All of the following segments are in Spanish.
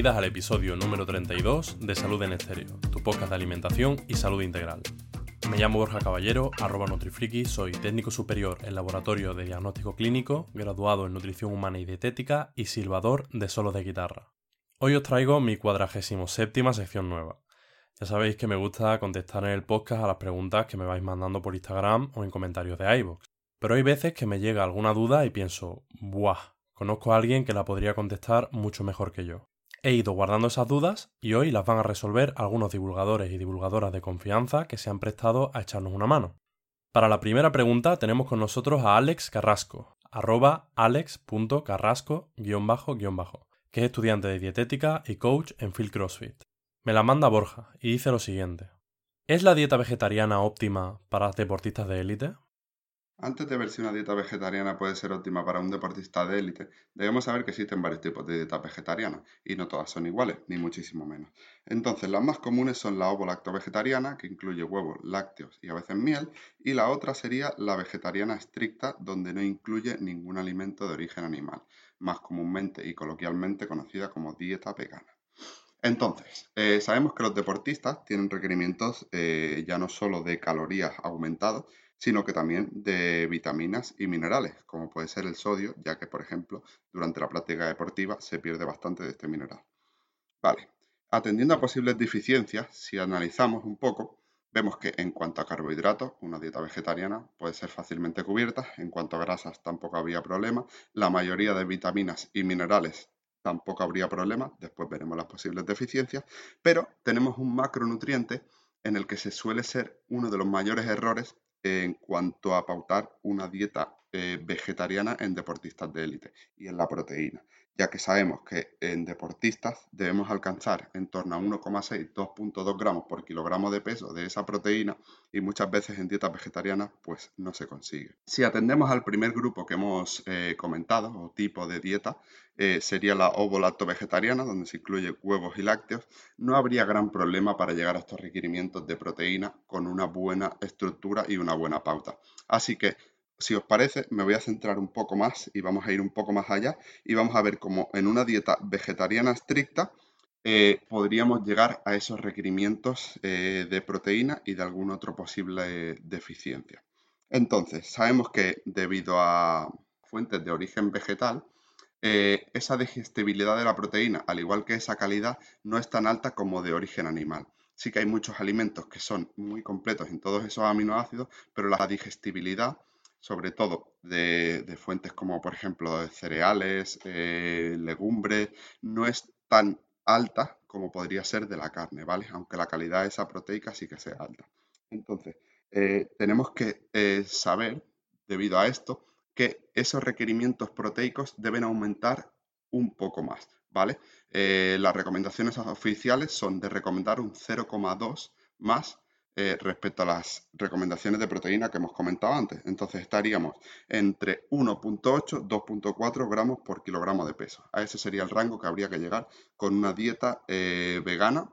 Bienvenidas al episodio número 32 de Salud en Estéreo, tu podcast de alimentación y salud integral. Me llamo Borja Caballero, arroba Nutrifriki, soy técnico superior en laboratorio de diagnóstico clínico, graduado en nutrición humana y dietética y silbador de solos de guitarra. Hoy os traigo mi cuadragésimo séptima sección nueva. Ya sabéis que me gusta contestar en el podcast a las preguntas que me vais mandando por Instagram o en comentarios de iVoox. Pero hay veces que me llega alguna duda y pienso, ¡buah! Conozco a alguien que la podría contestar mucho mejor que yo. He ido guardando esas dudas y hoy las van a resolver algunos divulgadores y divulgadoras de confianza que se han prestado a echarnos una mano. Para la primera pregunta tenemos con nosotros a Alex Carrasco, arroba alex.carrasco-bajo, que es estudiante de dietética y coach en Phil CrossFit. Me la manda Borja y dice lo siguiente. ¿Es la dieta vegetariana óptima para deportistas de élite? Antes de ver si una dieta vegetariana puede ser óptima para un deportista de élite, debemos saber que existen varios tipos de dietas vegetarianas y no todas son iguales, ni muchísimo menos. Entonces, las más comunes son la ovo-lacto-vegetariana, que incluye huevos, lácteos y a veces miel, y la otra sería la vegetariana estricta, donde no incluye ningún alimento de origen animal, más comúnmente y coloquialmente conocida como dieta vegana. Entonces, eh, sabemos que los deportistas tienen requerimientos eh, ya no solo de calorías aumentados, sino que también de vitaminas y minerales, como puede ser el sodio, ya que, por ejemplo, durante la práctica deportiva se pierde bastante de este mineral. Vale, atendiendo a posibles deficiencias, si analizamos un poco, vemos que en cuanto a carbohidratos, una dieta vegetariana puede ser fácilmente cubierta, en cuanto a grasas tampoco habría problema, la mayoría de vitaminas y minerales tampoco habría problema, después veremos las posibles deficiencias, pero tenemos un macronutriente en el que se suele ser uno de los mayores errores en cuanto a pautar una dieta eh, vegetariana en deportistas de élite y en la proteína, ya que sabemos que en deportistas debemos alcanzar en torno a 1,6, 2.2 gramos por kilogramo de peso de esa proteína y muchas veces en dieta vegetariana pues no se consigue. Si atendemos al primer grupo que hemos eh, comentado o tipo de dieta, eh, sería la ovo-lacto vegetariana, donde se incluye huevos y lácteos, no habría gran problema para llegar a estos requerimientos de proteína con una buena estructura y una buena pauta. Así que si os parece, me voy a centrar un poco más y vamos a ir un poco más allá y vamos a ver cómo en una dieta vegetariana estricta eh, podríamos llegar a esos requerimientos eh, de proteína y de algún otro posible deficiencia. Entonces, sabemos que debido a fuentes de origen vegetal, eh, esa digestibilidad de la proteína, al igual que esa calidad, no es tan alta como de origen animal. Sí que hay muchos alimentos que son muy completos en todos esos aminoácidos, pero la digestibilidad sobre todo de, fuentes como por ejemplo de cereales, eh, legumbres, no es tan alta como podría ser de la carne, ¿vale? Aunque la calidad de esa proteica sí que sea alta. Entonces, eh, tenemos que eh, saber, debido a esto, que esos requerimientos proteicos deben aumentar un poco más, ¿vale? las recomendaciones oficiales son de recomendar un 0,2 más eh, respecto a las recomendaciones de proteína que hemos comentado antes. Entonces estaríamos entre 1.8 2.4 gramos por kilogramo de peso. A ese sería el rango que habría que llegar con una dieta eh, vegana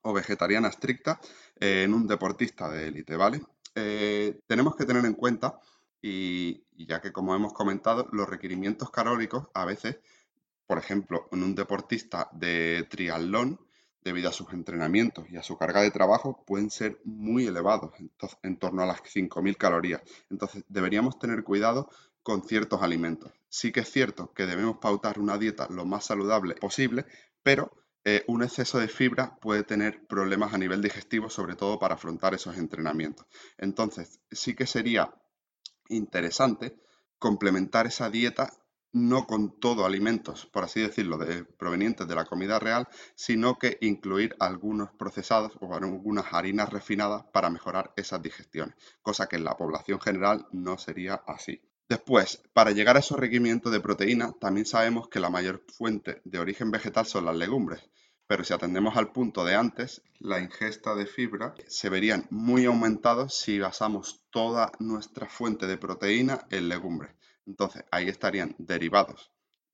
o vegetariana estricta eh, en un deportista de élite, ¿vale? tenemos que tener en cuenta, y, y ya que como hemos comentado, los requerimientos calóricos a veces, por ejemplo, en un deportista de triatlón, debido a sus entrenamientos y a su carga de trabajo, pueden ser muy elevados, en torno a las 5.000 calorías. Entonces, deberíamos tener cuidado con ciertos alimentos. Sí que es cierto que debemos pautar una dieta lo más saludable posible, pero eh, un exceso de fibra puede tener problemas a nivel digestivo, sobre todo para afrontar esos entrenamientos. Entonces, sí que sería interesante complementar esa dieta no con todo alimentos, por así decirlo, provenientes de la comida real, sino que incluir algunos procesados o algunas harinas refinadas para mejorar esas digestiones, cosa que en la población general no sería así. Después, para llegar a esos requerimientos de proteína, también sabemos que la mayor fuente de origen vegetal son las legumbres, pero si atendemos al punto de antes, la ingesta de fibra se verían muy aumentados si basamos toda nuestra fuente de proteína en legumbres. Entonces, ahí estarían derivados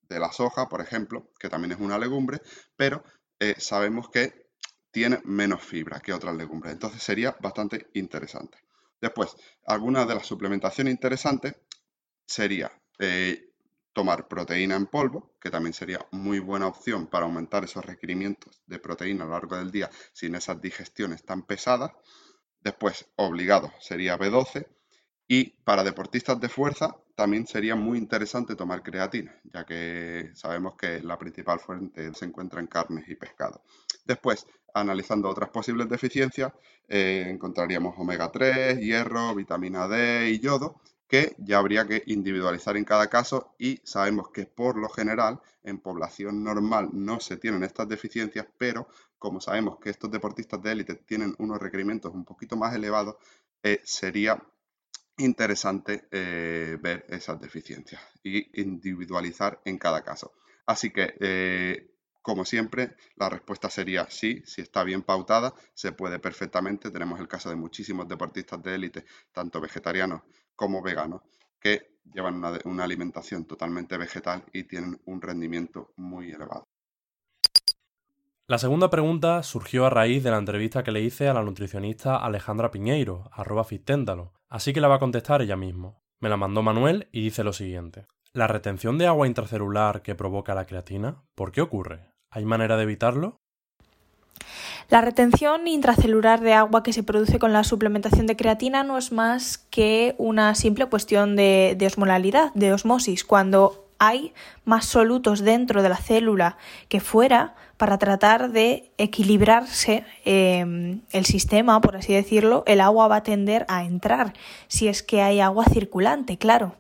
de la soja, por ejemplo, que también es una legumbre, pero eh, sabemos que tiene menos fibra que otras legumbres. Entonces sería bastante interesante. Después, alguna de las suplementaciones interesantes sería eh, tomar proteína en polvo, que también sería muy buena opción para aumentar esos requerimientos de proteína a lo largo del día sin esas digestiones tan pesadas. Después, obligado, sería B12. Y para deportistas de fuerza también sería muy interesante tomar creatina, ya que sabemos que la principal fuente se encuentra en carnes y pescado. Después, analizando otras posibles deficiencias, eh, encontraríamos omega 3, hierro, vitamina D y yodo, que ya habría que individualizar en cada caso y sabemos que por lo general en población normal no se tienen estas deficiencias, pero como sabemos que estos deportistas de élite tienen unos requerimientos un poquito más elevados, eh, sería interesante eh, ver esas deficiencias y individualizar en cada caso. Así que, eh, como siempre, la respuesta sería sí, si está bien pautada, se puede perfectamente. Tenemos el caso de muchísimos deportistas de élite, tanto vegetarianos como veganos, que llevan una, alimentación totalmente vegetal y tienen un rendimiento muy elevado. La segunda pregunta surgió a raíz de la entrevista que le hice a la nutricionista Alejandra Piñeiro, arroba Fisténdalo, así que la va a contestar ella mismo. Me la mandó Manuel y dice lo siguiente. ¿La retención de agua intracelular que provoca la creatina? ¿Por qué ocurre? ¿Hay manera de evitarlo? La retención intracelular de agua que se produce con la suplementación de creatina no es más que una simple cuestión de, de osmolalidad, de osmosis. Cuando hay más solutos dentro de la célula que fuera para tratar de equilibrarse em, el sistema, por así decirlo, el agua va a tender a entrar si es que hay agua circulante, claro.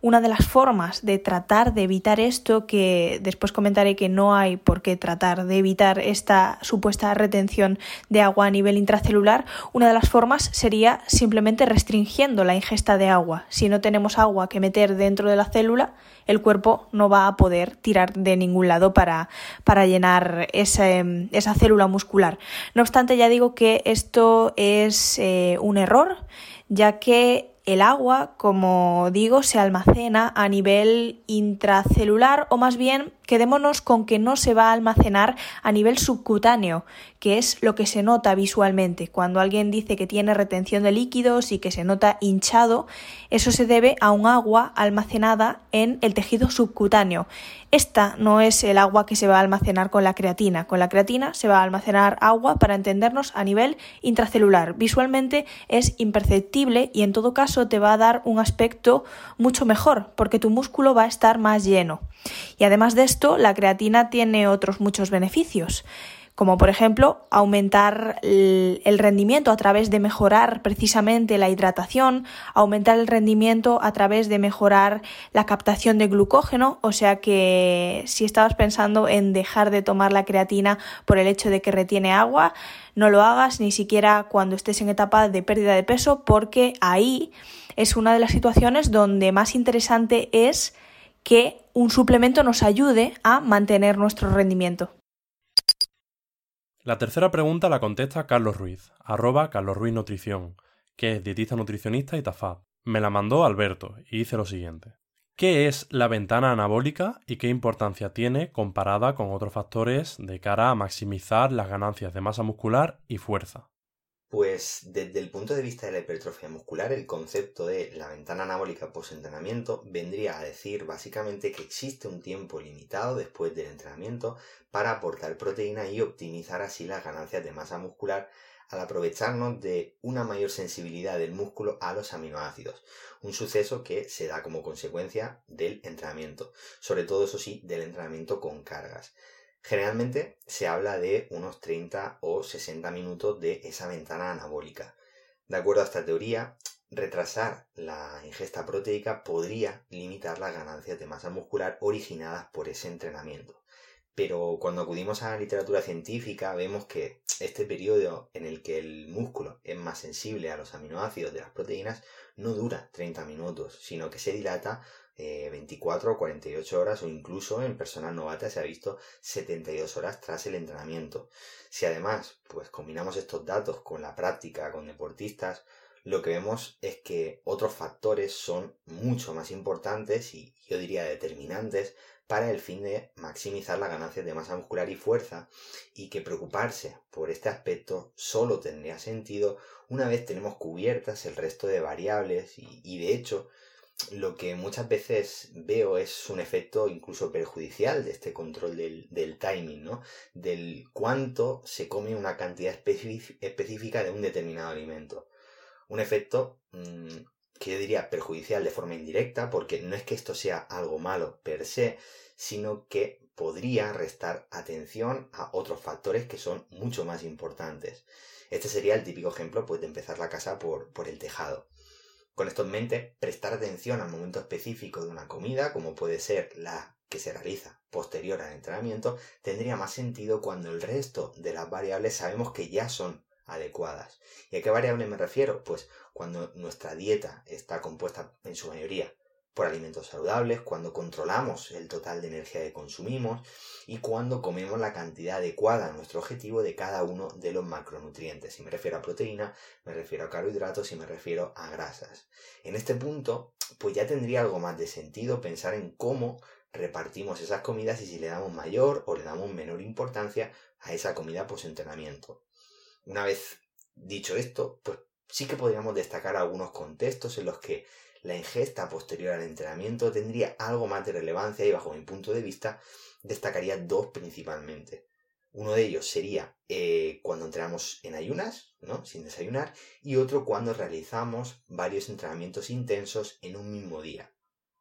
Una de las formas de tratar de evitar esto, que después comentaré que no hay por qué tratar de evitar esta supuesta retención de agua a nivel intracelular, una de las formas sería simplemente restringiendo la ingesta de agua. Si no tenemos agua que meter dentro de la célula, el cuerpo no va a poder tirar de ningún lado para, para llenar esa célula muscular. No obstante, ya digo que esto es eh, un error, ya que el agua, como digo, se almacena a nivel intracelular o más bien quedémonos con que no se va a almacenar a nivel subcutáneo, que es lo que se nota visualmente. Cuando alguien dice que tiene retención de líquidos y que se nota hinchado, eso se debe a un agua almacenada en el tejido subcutáneo. Esta no es el agua que se va a almacenar con la creatina. Con la creatina se va a almacenar agua para entendernos a nivel intracelular. Visualmente es imperceptible y en todo caso te va a dar un aspecto mucho mejor porque tu músculo va a estar más lleno. Y además de esto, la creatina tiene otros muchos beneficios como por ejemplo aumentar el rendimiento a través de mejorar precisamente la hidratación, aumentar el rendimiento a través de mejorar la captación de glucógeno, o sea que si estabas pensando en dejar de tomar la creatina por el hecho de que retiene agua, no lo hagas ni siquiera cuando estés en etapa de pérdida de peso porque ahí es una de las situaciones donde más interesante es que un suplemento nos ayude a mantener nuestro rendimiento. La tercera pregunta la contesta Carlos Ruiz, arroba Carlos Ruiz Nutrición, que es dietista nutricionista y TAFAD. Me la mandó Alberto y dice lo siguiente. ¿Qué es la ventana anabólica y qué importancia tiene comparada con otros factores de cara a maximizar las ganancias de masa muscular y fuerza? Pues desde el punto de vista de la hipertrofia muscular, el concepto de la ventana anabólica post-entrenamiento vendría a decir básicamente que existe un tiempo limitado después del entrenamiento para aportar proteína y optimizar así las ganancias de masa muscular al aprovecharnos de una mayor sensibilidad del músculo a los aminoácidos, un suceso que se da como consecuencia del entrenamiento, sobre todo eso sí, del entrenamiento con cargas. Generalmente se habla de unos 30 o 60 minutos de esa ventana anabólica. De acuerdo a esta teoría, retrasar la ingesta proteica podría limitar las ganancias de masa muscular originadas por ese entrenamiento. Pero cuando acudimos a la literatura científica vemos que este periodo en el que el músculo es más sensible a los aminoácidos de las proteínas no dura 30 minutos, sino que se dilata 24 o 48 horas o incluso en personas novatas se ha visto 72 horas tras el entrenamiento. Si además pues combinamos estos datos con la práctica con deportistas, lo que vemos es que otros factores son mucho más importantes y yo diría determinantes para el fin de maximizar las ganancias de masa muscular y fuerza y que preocuparse por este aspecto solo tendría sentido una vez tenemos cubiertas el resto de variables y, y de hecho lo que muchas veces veo es un efecto incluso perjudicial de este control del, timing, ¿no? Del cuánto se come una cantidad específica de un determinado alimento. Un efecto mm, que yo diría perjudicial de forma indirecta, porque no es que esto sea algo malo per se, sino que podría restar atención a otros factores que son mucho más importantes. Este sería el típico ejemplo pues, de empezar la casa por, por el tejado. Con esto en mente, prestar atención al momento específico de una comida, como puede ser la que se realiza posterior al entrenamiento, tendría más sentido cuando el resto de las variables sabemos que ya son adecuadas. ¿Y a qué variable me refiero? Pues cuando nuestra dieta está compuesta en su mayoría por alimentos saludables, cuando controlamos el total de energía que consumimos y cuando comemos la cantidad adecuada a nuestro objetivo de cada uno de los macronutrientes. Si me refiero a proteína, me refiero a carbohidratos y me refiero a grasas. En este punto, pues ya tendría algo más de sentido pensar en cómo repartimos esas comidas y si le damos mayor o le damos menor importancia a esa comida post-entrenamiento. Una vez dicho esto, pues sí que podríamos destacar algunos contextos en los que la ingesta posterior al entrenamiento tendría algo más de relevancia y bajo mi punto de vista destacaría dos principalmente. Uno de ellos sería eh, cuando entrenamos en ayunas, ¿no? Sin desayunar, y otro cuando realizamos varios entrenamientos intensos en un mismo día.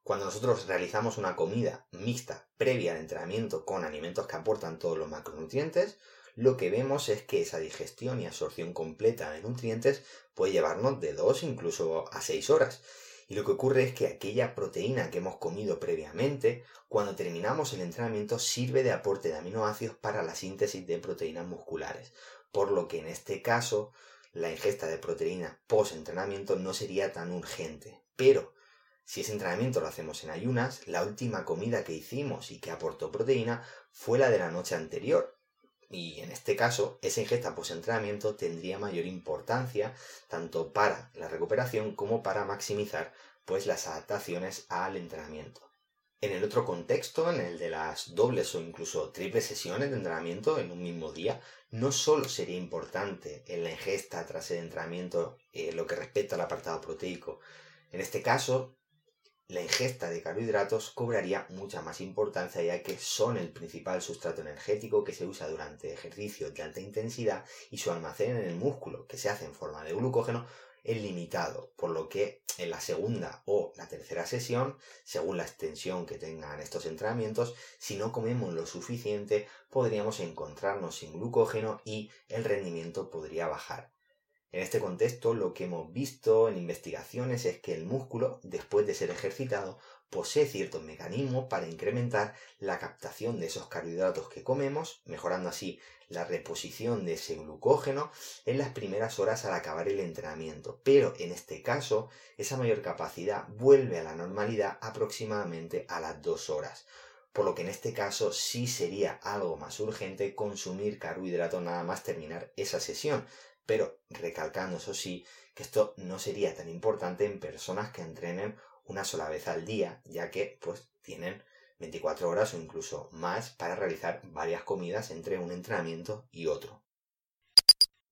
Cuando nosotros realizamos una comida mixta previa al entrenamiento con alimentos que aportan todos los macronutrientes, lo que vemos es que esa digestión y absorción completa de nutrientes puede llevarnos de 2 incluso a 6 horas. Y lo que ocurre es que aquella proteína que hemos comido previamente, cuando terminamos el entrenamiento, sirve de aporte de aminoácidos para la síntesis de proteínas musculares. Por lo que en este caso, la ingesta de proteína post-entrenamiento no sería tan urgente. Pero, si ese entrenamiento lo hacemos en ayunas, la última comida que hicimos y que aportó proteína fue la de la noche anterior, y en este caso, esa ingesta post-entrenamiento tendría mayor importancia tanto para la recuperación como para maximizar pues, las adaptaciones al entrenamiento. En el otro contexto, en el de las dobles o incluso triples sesiones de entrenamiento en un mismo día, no solo sería importante en la ingesta tras el entrenamiento eh, lo que respecta al apartado proteico, en este caso la ingesta de carbohidratos cobraría mucha más importancia ya que son el principal sustrato energético que se usa durante ejercicios de alta intensidad y su almacén en el músculo, que se hace en forma de glucógeno, es limitado, por lo que en la segunda o la tercera sesión, según la extensión que tengan estos entrenamientos, si no comemos lo suficiente, podríamos encontrarnos sin glucógeno y el rendimiento podría bajar. En este contexto, lo que hemos visto en investigaciones es que el músculo, después de ser ejercitado, posee ciertos mecanismos para incrementar la captación de esos carbohidratos que comemos, mejorando así la reposición de ese glucógeno en las primeras horas al acabar el entrenamiento. Pero en este caso, esa mayor capacidad vuelve a la normalidad aproximadamente a las dos horas. Por lo que en este caso sí sería algo más urgente consumir carbohidratos nada más terminar esa sesión, pero recalcando eso sí que esto no sería tan importante en personas que entrenen una sola vez al día, ya que pues tienen 24 horas o incluso más para realizar varias comidas entre un entrenamiento y otro.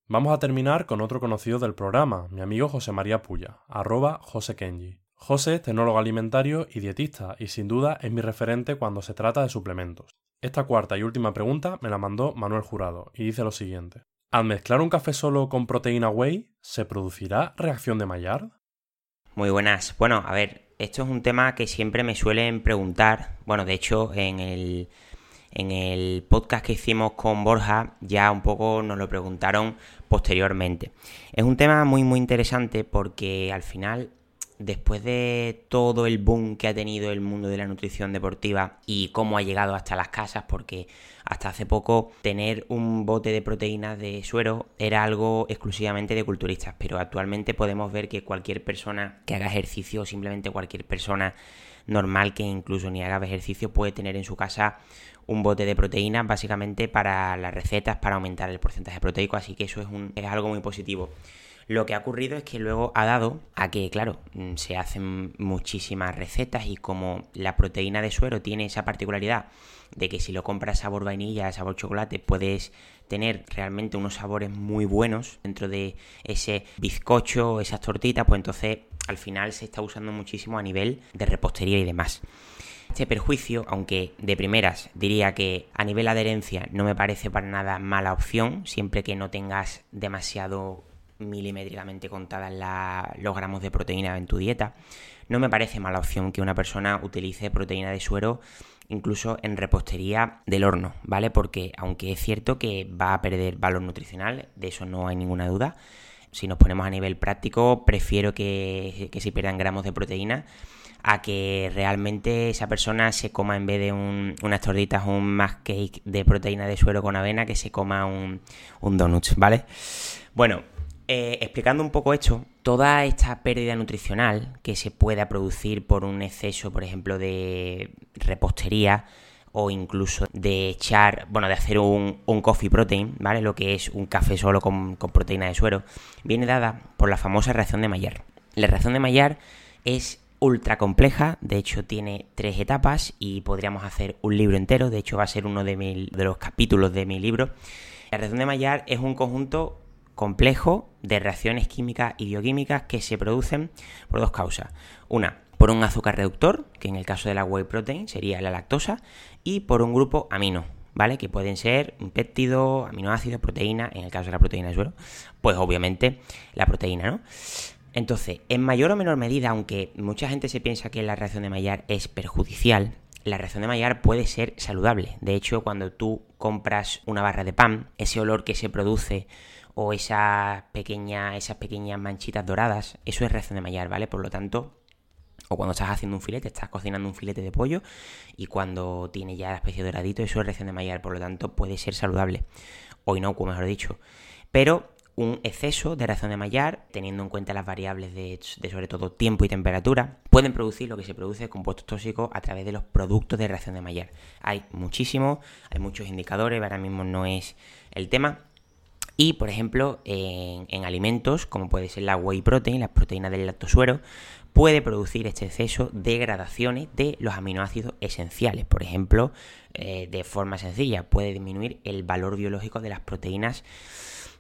Vamos a terminar con otro conocido del programa, mi amigo José María Puya, arroba José Kenji. José es tecnólogo alimentario y dietista y sin duda es mi referente cuando se trata de suplementos. Esta cuarta y última pregunta me la mandó Manuel Jurado y dice lo siguiente. Al mezclar un café solo con proteína whey, ¿se producirá reacción de Maillard? Muy buenas. Bueno, a ver, esto es un tema que siempre me suelen preguntar. Bueno, de hecho, en el, en el podcast que hicimos con Borja ya un poco nos lo preguntaron posteriormente. Es un tema muy muy interesante porque al final después de todo el boom que ha tenido el mundo de la nutrición deportiva y cómo ha llegado hasta las casas, porque hasta hace poco tener un bote de proteínas de suero era algo exclusivamente de culturistas, pero actualmente podemos ver que cualquier persona que haga ejercicio o simplemente cualquier persona normal que incluso ni haga ejercicio puede tener en su casa un bote de proteínas básicamente para las recetas para aumentar el porcentaje proteico así que eso es, un, es algo muy positivo lo que ha ocurrido es que luego ha dado a que, claro, mm, se hacen muchísimas recetas y como la proteína de suero tiene esa particularidad de que si lo compras sabor vainilla, sabor chocolate, puedes tener realmente unos sabores muy buenos dentro de ese bizcocho, esas tortitas, pues entonces al final se está usando muchísimo a nivel de repostería y demás. Este perjuicio, aunque de primeras diría que a nivel adherencia no me parece para nada mala opción, siempre que no tengas demasiado milimétricamente contadas los gramos de proteína en tu dieta, no me parece mala opción que una persona utilice proteína de suero incluso en repostería del horno, ¿vale? Porque aunque es cierto que va a perder valor nutricional, de eso no hay ninguna duda, si nos ponemos a nivel práctico, prefiero que, se pierdan gramos de proteína a que realmente esa persona se coma en vez de unas torditas, un más cake de proteína de suero con avena, que se coma un, un donut, ¿vale? Bueno, eh, explicando un poco esto, toda esta pérdida nutricional que se pueda producir por un exceso, por ejemplo, de repostería o incluso de echar, bueno, de hacer un, coffee protein, ¿vale? Lo que es un café solo con, proteína de suero, viene dada por la famosa reacción de Maillard. La reacción de Maillard es ultra compleja, de hecho tiene tres etapas y podríamos hacer un libro entero, de hecho va a ser uno de, de los capítulos de mi libro. La reacción de Maillard es un conjunto complejo de reacciones químicas y bioquímicas que se producen por dos causas. Una, por un azúcar reductor, que en el caso de la whey protein sería la lactosa, y por un grupo amino, ¿vale? Que pueden ser un péptido, aminoácido, proteína, en el caso de la proteína de suelo, pues obviamente la proteína, ¿no? Entonces, en mayor o menor medida, aunque mucha gente se piensa que la reacción de Maillard es perjudicial, la reacción de Maillard puede ser saludable. De hecho, cuando tú compras una barra de pan, ese olor que se produce o esas pequeñas, esas pequeñas manchitas doradas, eso es reacción de Maillard, ¿vale? Por lo tanto, o cuando estás haciendo un filete, estás cocinando un filete de pollo y cuando tiene ya la especie doradito, eso es reacción de Maillard, por lo tanto puede ser saludable. O inocuo, mejor dicho. Pero un exceso de reacción de Maillard, teniendo en cuenta las variables de, de, sobre todo tiempo y temperatura, pueden producir lo que se produce compuestos tóxicos a través de los productos de reacción de Maillard. Hay muchísimos, hay muchos indicadores, ahora mismo no es el tema, y, por ejemplo, en, alimentos, como puede ser la whey protein, las proteínas del lactosuero, puede producir este exceso degradaciones de los aminoácidos esenciales. Por ejemplo, eh, de forma sencilla, puede disminuir el valor biológico de las proteínas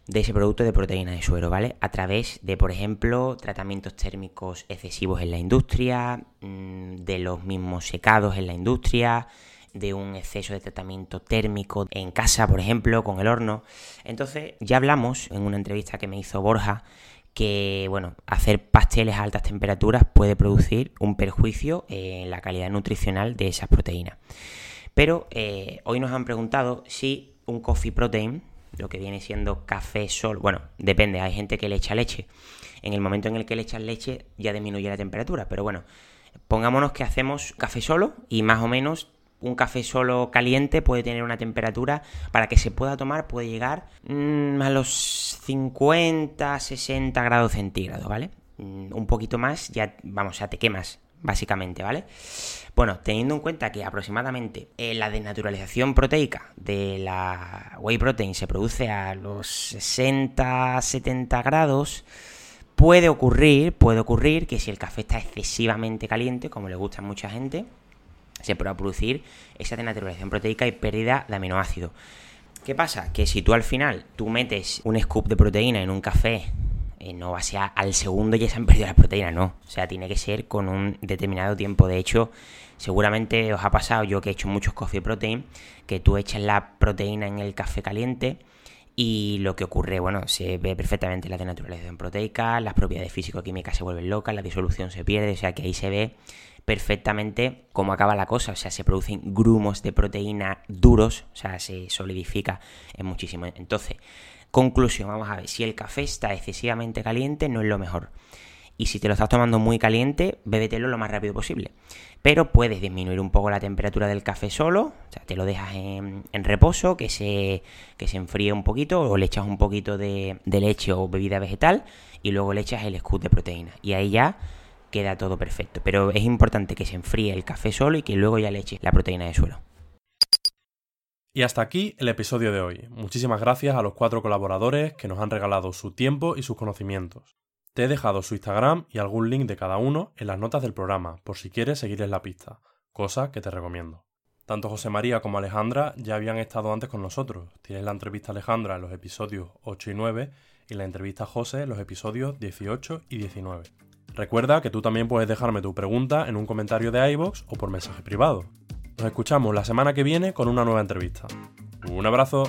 de ese producto de proteína de suero, ¿vale? A través de, por ejemplo, tratamientos térmicos excesivos en la industria, mm, de los mismos secados en la industria, de un exceso de tratamiento térmico en casa, por ejemplo, con el horno. Entonces, ya hablamos en una entrevista que me hizo Borja que, bueno, hacer pasteles a altas temperaturas puede producir un perjuicio en la calidad nutricional de esas proteínas. Pero eh, hoy nos han preguntado si un coffee protein, lo que viene siendo café solo, bueno, depende, hay gente que le echa leche. En el momento en el que le echas leche ya disminuye la temperatura, pero bueno, pongámonos que hacemos café solo y más o menos un café solo caliente puede tener una temperatura para que se pueda tomar, puede llegar mm, a los 50, 60 grados centígrados, ¿vale? Mm, un poquito más, ya, vamos, ya te quemas, básicamente, ¿vale? Bueno, teniendo en cuenta que aproximadamente eh, la desnaturalización proteica de la whey protein se produce a los 60, 70 grados, puede ocurrir, puede ocurrir que si el café está excesivamente caliente, como le gusta a mucha gente, se puede producir esa denaturalización proteica y pérdida de aminoácidos. ¿Qué pasa? Que si tú al final tú metes un scoop de proteína en un café, eh, no va a ser al segundo ya se han perdido las proteínas, no. O sea, tiene que ser con un determinado tiempo. De hecho, seguramente os ha pasado, yo que he hecho muchos coffee protein, que tú echas la proteína en el café caliente y lo que ocurre, bueno, se ve perfectamente la denaturalización proteica, las propiedades físico-químicas se vuelven locas, la disolución se pierde, o sea que ahí se ve perfectamente cómo acaba la cosa. O sea, se producen grumos de proteína duros, o sea, se solidifica en muchísimo. Entonces, conclusión, vamos a ver, si el café está excesivamente caliente, no es lo mejor. Y si te lo estás tomando muy caliente, bébetelo lo más rápido posible. Pero puedes disminuir un poco la temperatura del café solo, o sea, te lo dejas en, reposo, que se, que se enfríe un poquito, o le echas un poquito de, de leche o bebida vegetal, y luego le echas el scoop de proteína. Y ahí ya queda todo perfecto. Pero es importante que se enfríe el café solo y que luego ya le eche la proteína de suelo. Y hasta aquí el episodio de hoy. Muchísimas gracias a los cuatro colaboradores que nos han regalado su tiempo y sus conocimientos. Te he dejado su Instagram y algún link de cada uno en las notas del programa, por si quieres seguirles la pista, cosa que te recomiendo. Tanto José María como Alejandra ya habían estado antes con nosotros. Tienes la entrevista a Alejandra en los episodios 8 y 9 y la entrevista a José en los episodios 18 y 19. Recuerda que tú también puedes dejarme tu pregunta en un comentario de iVoox o por mensaje privado. Nos escuchamos la semana que viene con una nueva entrevista. Un abrazo.